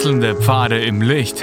Wechselnde Pfade im Licht.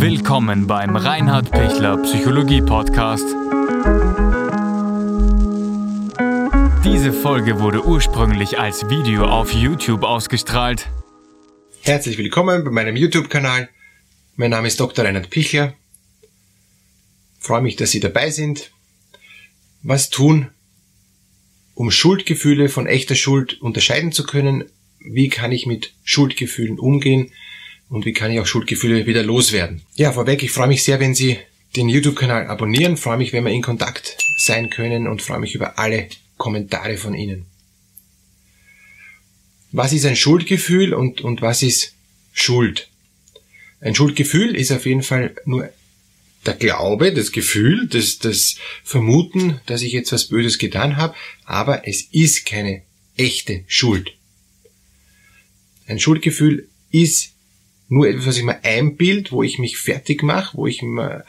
Willkommen beim Reinhard Pichler Psychologie Podcast. Diese Folge wurde ursprünglich als Video auf YouTube ausgestrahlt. Herzlich willkommen bei meinem YouTube-Kanal. Mein Name ist Dr. Reinhard Pichler. freue mich, dass Sie dabei sind. Was tun, um Schuldgefühle von echter Schuld unterscheiden zu können? Wie kann ich mit Schuldgefühlen umgehen? Und wie kann ich auch Schuldgefühle wieder loswerden? Ja, vorweg, ich freue mich sehr, wenn Sie den YouTube-Kanal abonnieren, freue mich, wenn wir in Kontakt sein können und freue mich über alle Kommentare von Ihnen. Was ist ein Schuldgefühl und, und was ist Schuld? Ein Schuldgefühl ist auf jeden Fall nur der Glaube, das Gefühl, das, das Vermuten, dass ich jetzt was Böses getan habe, aber es ist keine echte Schuld. Ein Schuldgefühl ist nur etwas, was ich mir einbild, wo ich mich fertig mache, wo ich mir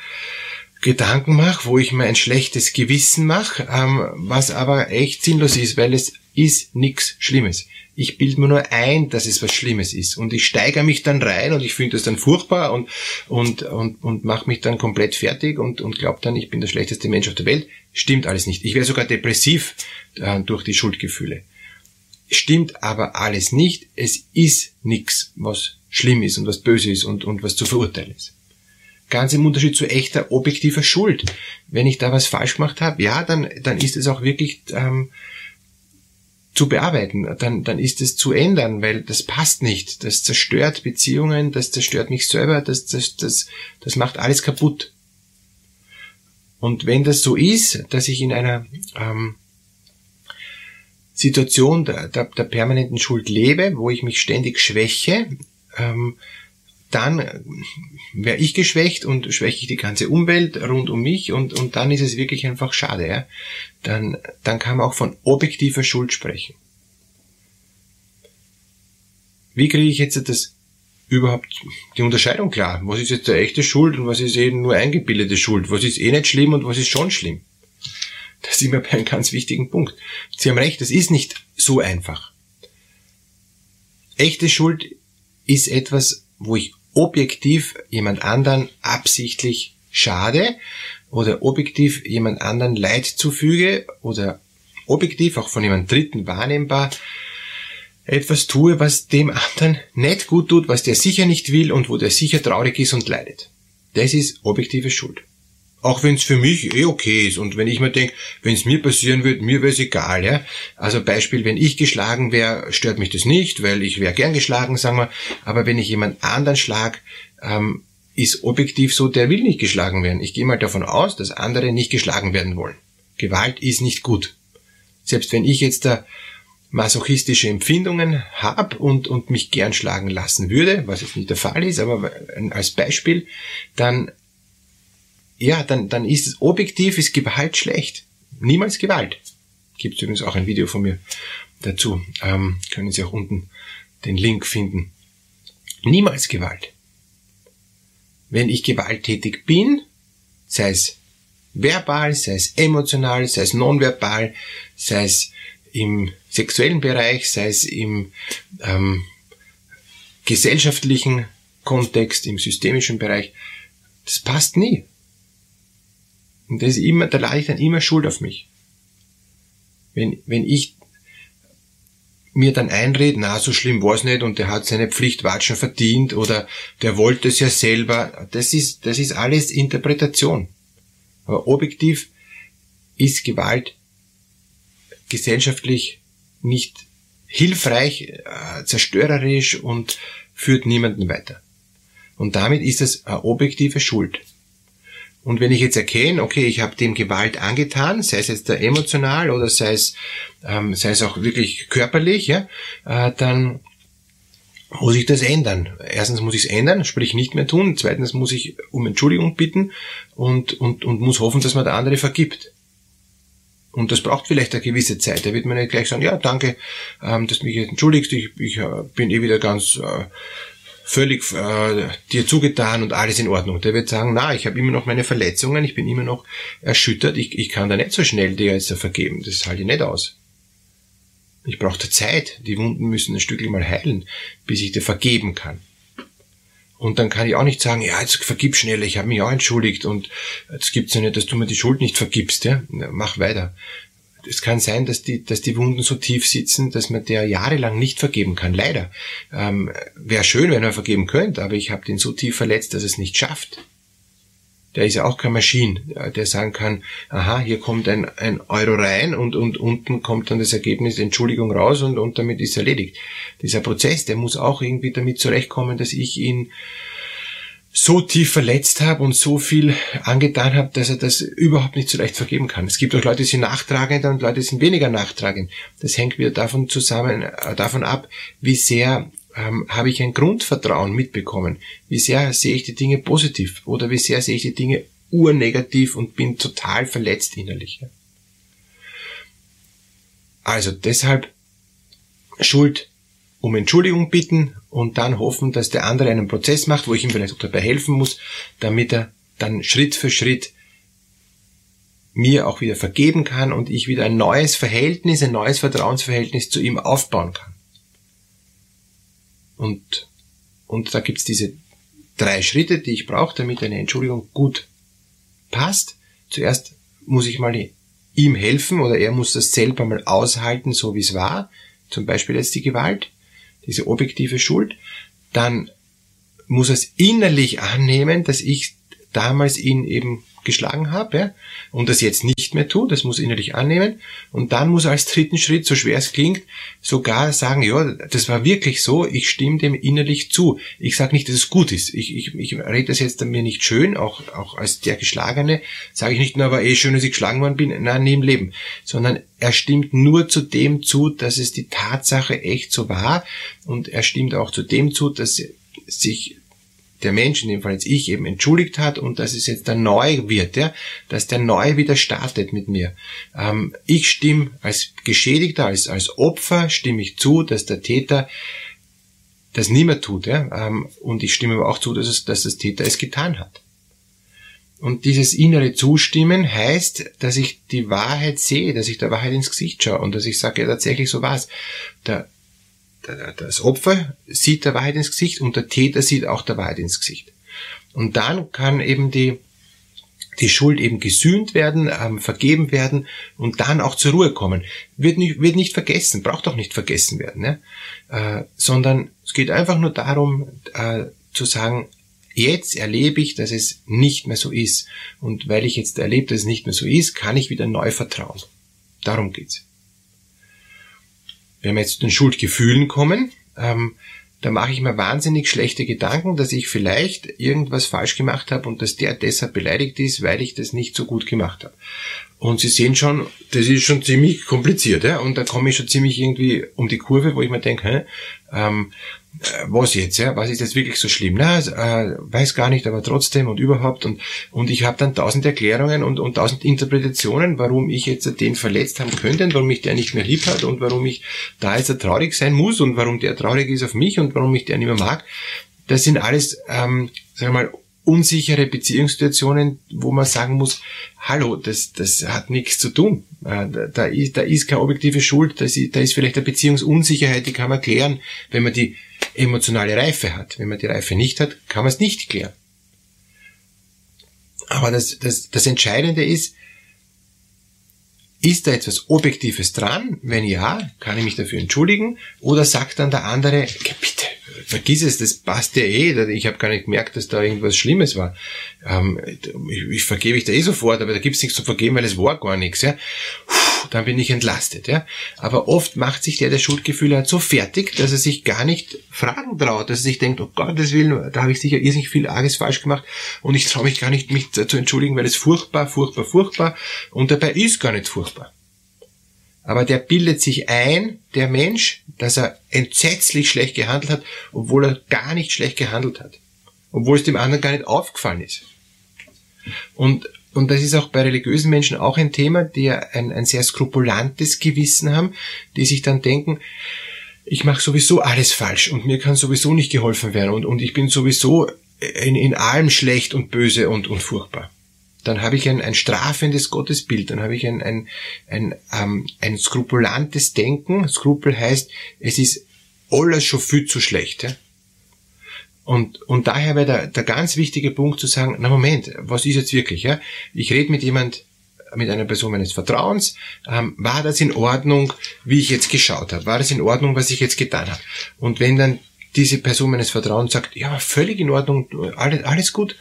Gedanken mache, wo ich mir ein schlechtes Gewissen mache, ähm, was aber echt sinnlos ist, weil es ist nichts Schlimmes. Ich bilde mir nur ein, dass es was Schlimmes ist. Und ich steigere mich dann rein und ich finde das dann furchtbar und, und, und, und mache mich dann komplett fertig und, und glaube dann, ich bin der schlechteste Mensch auf der Welt. Stimmt alles nicht. Ich wäre sogar depressiv äh, durch die Schuldgefühle. Stimmt aber alles nicht. Es ist nichts, was schlimm ist und was böse ist und, und was zu verurteilen ist. Ganz im Unterschied zu echter objektiver Schuld. Wenn ich da was falsch gemacht habe, ja, dann, dann ist es auch wirklich ähm, zu bearbeiten, dann, dann ist es zu ändern, weil das passt nicht. Das zerstört Beziehungen, das zerstört mich selber, das, das, das, das macht alles kaputt. Und wenn das so ist, dass ich in einer ähm, Situation der, der, der permanenten Schuld lebe, wo ich mich ständig schwäche, ähm, dann wäre ich geschwächt und schwäche ich die ganze Umwelt rund um mich und, und dann ist es wirklich einfach schade. Ja? Dann, dann kann man auch von objektiver Schuld sprechen. Wie kriege ich jetzt das überhaupt die Unterscheidung klar? Was ist jetzt der echte Schuld und was ist eben nur eingebildete Schuld? Was ist eh nicht schlimm und was ist schon schlimm? Das ist immer bei einem ganz wichtigen Punkt. Sie haben recht, das ist nicht so einfach. Echte Schuld ist etwas, wo ich objektiv jemand anderen absichtlich schade oder objektiv jemand anderen Leid zufüge oder objektiv auch von jemand Dritten wahrnehmbar etwas tue, was dem anderen nicht gut tut, was der sicher nicht will und wo der sicher traurig ist und leidet. Das ist objektive Schuld. Auch wenn es für mich eh okay ist und wenn ich mir denke, wenn es mir passieren würde, mir wäre es egal. Ja? Also Beispiel, wenn ich geschlagen wäre, stört mich das nicht, weil ich wäre gern geschlagen, sagen wir. Aber wenn ich jemand anderen schlag, ähm, ist objektiv so, der will nicht geschlagen werden. Ich gehe mal davon aus, dass andere nicht geschlagen werden wollen. Gewalt ist nicht gut. Selbst wenn ich jetzt da masochistische Empfindungen habe und, und mich gern schlagen lassen würde, was jetzt nicht der Fall ist, aber als Beispiel, dann ja, dann, dann ist es objektiv, ist Gewalt schlecht. Niemals Gewalt. Gibt übrigens auch ein Video von mir dazu. Ähm, können Sie auch unten den Link finden. Niemals Gewalt. Wenn ich gewalttätig bin, sei es verbal, sei es emotional, sei es nonverbal, sei es im sexuellen Bereich, sei es im ähm, gesellschaftlichen Kontext, im systemischen Bereich, das passt nie. Und das ist immer, da lade ich dann immer Schuld auf mich. Wenn, wenn ich mir dann einrede, na, so schlimm war's nicht und der hat seine Pflichtwatschen verdient oder der wollte es ja selber, das ist, das ist alles Interpretation. Aber objektiv ist Gewalt gesellschaftlich nicht hilfreich, äh, zerstörerisch und führt niemanden weiter. Und damit ist es eine objektive Schuld. Und wenn ich jetzt erkenne, okay, ich habe dem Gewalt angetan, sei es jetzt da emotional oder sei es, ähm, sei es auch wirklich körperlich, ja, äh, dann muss ich das ändern. Erstens muss ich es ändern, sprich nicht mehr tun. Zweitens muss ich um Entschuldigung bitten und, und, und muss hoffen, dass man der andere vergibt. Und das braucht vielleicht eine gewisse Zeit. Da wird man nicht gleich sagen, ja, danke, ähm, dass du mich jetzt entschuldigst, ich, ich äh, bin eh wieder ganz äh, völlig äh, dir zugetan und alles in Ordnung. Der wird sagen, na, ich habe immer noch meine Verletzungen, ich bin immer noch erschüttert, ich, ich kann da nicht so schnell dir jetzt vergeben. Das halte ich nicht aus. Ich brauche Zeit. Die Wunden müssen ein Stückchen mal heilen, bis ich dir vergeben kann. Und dann kann ich auch nicht sagen, ja, jetzt vergib schnell, ich habe mich auch entschuldigt und es gibt's ja nicht, dass du mir die Schuld nicht vergibst, ja. Mach weiter. Es kann sein, dass die, dass die Wunden so tief sitzen, dass man der jahrelang nicht vergeben kann. Leider. Ähm, Wäre schön, wenn er vergeben könnte, aber ich habe den so tief verletzt, dass es nicht schafft der ist ja auch kein Maschine, der sagen kann, aha, hier kommt ein, ein Euro rein und, und unten kommt dann das Ergebnis Entschuldigung raus und, und damit ist erledigt. Dieser Prozess, der muss auch irgendwie damit zurechtkommen, dass ich ihn so tief verletzt habe und so viel angetan habe, dass er das überhaupt nicht so leicht vergeben kann. Es gibt auch Leute, die sind nachtragender und Leute, die sind weniger nachtragend. Das hängt wieder davon zusammen, äh, davon ab, wie sehr ähm, habe ich ein Grundvertrauen mitbekommen? Wie sehr sehe ich die Dinge positiv oder wie sehr sehe ich die Dinge urnegativ und bin total verletzt innerlich? Also deshalb Schuld um Entschuldigung bitten und dann hoffen, dass der andere einen Prozess macht, wo ich ihm vielleicht auch dabei helfen muss, damit er dann Schritt für Schritt mir auch wieder vergeben kann und ich wieder ein neues Verhältnis, ein neues Vertrauensverhältnis zu ihm aufbauen kann. Und, und da gibt's diese drei Schritte, die ich brauche, damit eine Entschuldigung gut passt. Zuerst muss ich mal ihm helfen oder er muss das selber mal aushalten, so wie es war. Zum Beispiel jetzt die Gewalt, diese objektive Schuld. Dann muss es innerlich annehmen, dass ich damals ihn eben geschlagen habe ja, und das jetzt nicht mehr tue, das muss innerlich annehmen und dann muss als dritten Schritt, so schwer es klingt, sogar sagen, ja, das war wirklich so, ich stimme dem innerlich zu. Ich sage nicht, dass es gut ist. Ich, ich, ich rede das jetzt mir nicht schön, auch, auch als der Geschlagene, sage ich nicht nur, aber eh schön, dass ich geschlagen worden bin, nein, nie im Leben, sondern er stimmt nur zu dem zu, dass es die Tatsache echt so war und er stimmt auch zu dem zu, dass sich der Mensch, in dem Fall jetzt ich, eben entschuldigt hat und dass es jetzt dann neu wird, ja, dass der neu wieder startet mit mir. Ähm, ich stimme als Geschädigter, als, als Opfer, stimme ich zu, dass der Täter das nie mehr tut, ja, ähm, und ich stimme aber auch zu, dass, es, dass das Täter es getan hat. Und dieses innere Zustimmen heißt, dass ich die Wahrheit sehe, dass ich der Wahrheit ins Gesicht schaue und dass ich sage, ja, tatsächlich so war's. Der, das Opfer sieht der Wahrheit ins Gesicht und der Täter sieht auch der Wahrheit ins Gesicht. Und dann kann eben die, die Schuld eben gesühnt werden, ähm, vergeben werden und dann auch zur Ruhe kommen. Wird nicht, wird nicht vergessen, braucht auch nicht vergessen werden, ne? äh, sondern es geht einfach nur darum äh, zu sagen, jetzt erlebe ich, dass es nicht mehr so ist. Und weil ich jetzt erlebe, dass es nicht mehr so ist, kann ich wieder neu vertrauen. Darum geht's wenn wir jetzt zu den Schuldgefühlen kommen, ähm, da mache ich mir wahnsinnig schlechte Gedanken, dass ich vielleicht irgendwas falsch gemacht habe und dass der deshalb beleidigt ist, weil ich das nicht so gut gemacht habe. Und Sie sehen schon, das ist schon ziemlich kompliziert, ja? und da komme ich schon ziemlich irgendwie um die Kurve, wo ich mir denke, hä, ähm, äh, was jetzt, ja, was ist jetzt wirklich so schlimm? Na, äh, weiß gar nicht, aber trotzdem und überhaupt und und ich habe dann tausend Erklärungen und und tausend Interpretationen, warum ich jetzt den verletzt haben könnte und warum mich der nicht mehr lieb hat und warum ich da jetzt traurig sein muss und warum der traurig ist auf mich und warum ich der nicht mehr mag. Das sind alles, ähm, sagen wir mal, unsichere Beziehungssituationen, wo man sagen muss, hallo, das, das hat nichts zu tun. Äh, da, da, ist, da ist keine objektive Schuld, da ist, da ist vielleicht eine Beziehungsunsicherheit, die kann man klären, wenn man die emotionale Reife hat. Wenn man die Reife nicht hat, kann man es nicht klären. Aber das, das, das Entscheidende ist, ist da etwas Objektives dran? Wenn ja, kann ich mich dafür entschuldigen? Oder sagt dann der andere, bitte, vergiss es, das passt ja eh, ich habe gar nicht gemerkt, dass da irgendwas Schlimmes war. Ähm, ich, ich vergebe ich da eh sofort, aber da gibt's nichts zu vergeben, weil es war gar nichts. Ja? Puh, dann bin ich entlastet. Ja? Aber oft macht sich der, der Schuldgefühle hat, so fertig, dass er sich gar nicht fragen traut, dass er sich denkt, oh Gott, das will, da habe ich sicher irrsinnig viel Arges falsch gemacht und ich traue mich gar nicht, mich zu entschuldigen, weil es furchtbar, furchtbar, furchtbar und dabei ist gar nicht furchtbar. Aber der bildet sich ein, der Mensch, dass er entsetzlich schlecht gehandelt hat, obwohl er gar nicht schlecht gehandelt hat. Obwohl es dem anderen gar nicht aufgefallen ist. Und, und das ist auch bei religiösen Menschen auch ein Thema, die ein, ein sehr skrupulantes Gewissen haben, die sich dann denken, ich mache sowieso alles falsch und mir kann sowieso nicht geholfen werden und, und ich bin sowieso in, in allem schlecht und böse und, und furchtbar. dann habe ich ein, ein strafendes Gottesbild, dann habe ich ein, ein, ein, ähm, ein skrupulantes Denken. Skrupel heißt, es ist alles schon viel zu schlecht. Ja? Und, und daher wäre der, der ganz wichtige Punkt zu sagen, na Moment, was ist jetzt wirklich? Ja? Ich rede mit jemand, mit einer Person meines Vertrauens, ähm, war das in Ordnung, wie ich jetzt geschaut habe? War das in Ordnung, was ich jetzt getan habe? Und wenn dann diese Person meines Vertrauens sagt, ja, völlig in Ordnung, alles, alles gut,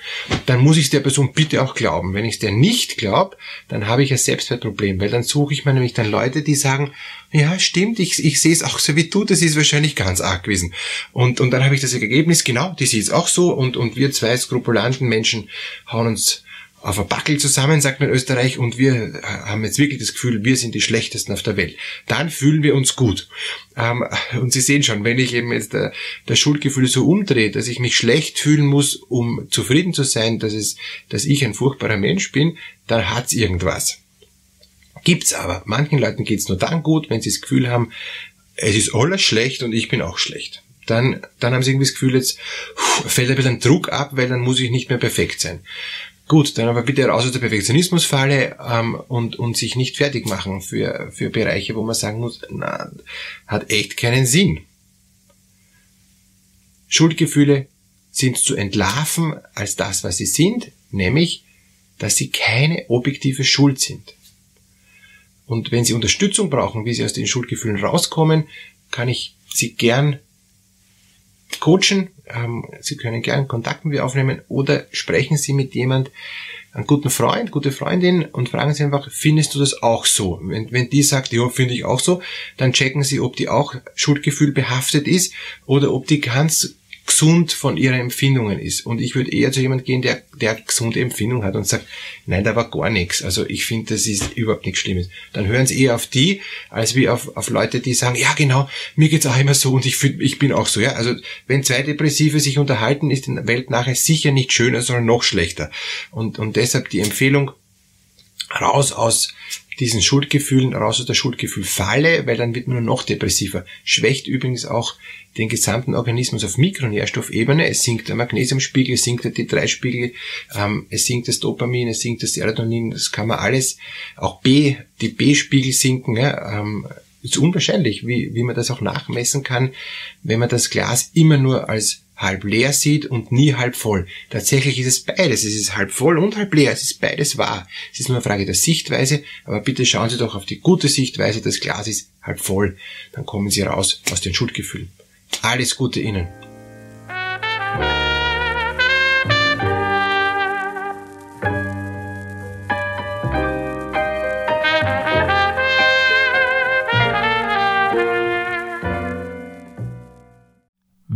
dann muss ich der Person bitte auch glauben. Wenn ich es der nicht glaube, dann habe ich ein Selbstwertproblem, weil dann suche ich mir nämlich dann Leute, die sagen, ja, stimmt, ich, ich sehe es auch so wie du, das ist wahrscheinlich ganz arg gewesen. Und, und dann habe ich das Ergebnis, genau, die sieht es auch so und, und wir zwei skrupulanten Menschen hauen uns auf ein Backel zusammen, sagt man in Österreich, und wir haben jetzt wirklich das Gefühl, wir sind die Schlechtesten auf der Welt. Dann fühlen wir uns gut. Ähm, und Sie sehen schon, wenn ich eben jetzt der, der Schuldgefühl so umdrehe, dass ich mich schlecht fühlen muss, um zufrieden zu sein, dass, es, dass ich ein furchtbarer Mensch bin, dann hat's irgendwas. Gibt's aber. Manchen Leuten geht's nur dann gut, wenn sie das Gefühl haben, es ist alles schlecht und ich bin auch schlecht. Dann, dann haben sie irgendwie das Gefühl, jetzt fällt ein bisschen Druck ab, weil dann muss ich nicht mehr perfekt sein. Gut, dann aber bitte raus aus der Perfektionismusfalle ähm, und, und sich nicht fertig machen für, für Bereiche, wo man sagen muss, na, hat echt keinen Sinn. Schuldgefühle sind zu entlarven als das, was sie sind, nämlich, dass sie keine objektive Schuld sind. Und wenn Sie Unterstützung brauchen, wie Sie aus den Schuldgefühlen rauskommen, kann ich Sie gern coachen. Ähm, Sie können gerne Kontakt mit mir aufnehmen oder sprechen Sie mit jemand, einen guten Freund, gute Freundin und fragen Sie einfach, findest du das auch so? Wenn, wenn die sagt, ja, finde ich auch so, dann checken Sie, ob die auch Schuldgefühl behaftet ist oder ob die ganz gesund von ihren Empfindungen ist. Und ich würde eher zu jemand gehen, der, der gesunde Empfindung hat und sagt, nein, da war gar nichts. Also ich finde, das ist überhaupt nichts Schlimmes. Dann hören sie eher auf die, als wie auf, auf Leute, die sagen, ja genau, mir geht's auch immer so und ich, fühl, ich bin auch so. Ja? Also wenn zwei Depressive sich unterhalten, ist die Welt nachher sicher nicht schöner, sondern noch schlechter. Und, und deshalb die Empfehlung, raus aus diesen Schuldgefühlen, raus aus der Schuldgefühlfalle, weil dann wird man nur noch depressiver. Schwächt übrigens auch den gesamten Organismus auf Mikronährstoffebene. Es sinkt der Magnesiumspiegel, es sinkt der T3-Spiegel, ähm, es sinkt das Dopamin, es sinkt das Serotonin, das kann man alles, auch B, die B-Spiegel sinken, ja, ähm, ist unwahrscheinlich, wie, wie man das auch nachmessen kann, wenn man das Glas immer nur als halb leer sieht und nie halb voll. Tatsächlich ist es beides. Es ist halb voll und halb leer. Es ist beides wahr. Es ist nur eine Frage der Sichtweise, aber bitte schauen Sie doch auf die gute Sichtweise. Das Glas ist halb voll. Dann kommen Sie raus aus den Schuldgefühlen. Alles Gute Ihnen.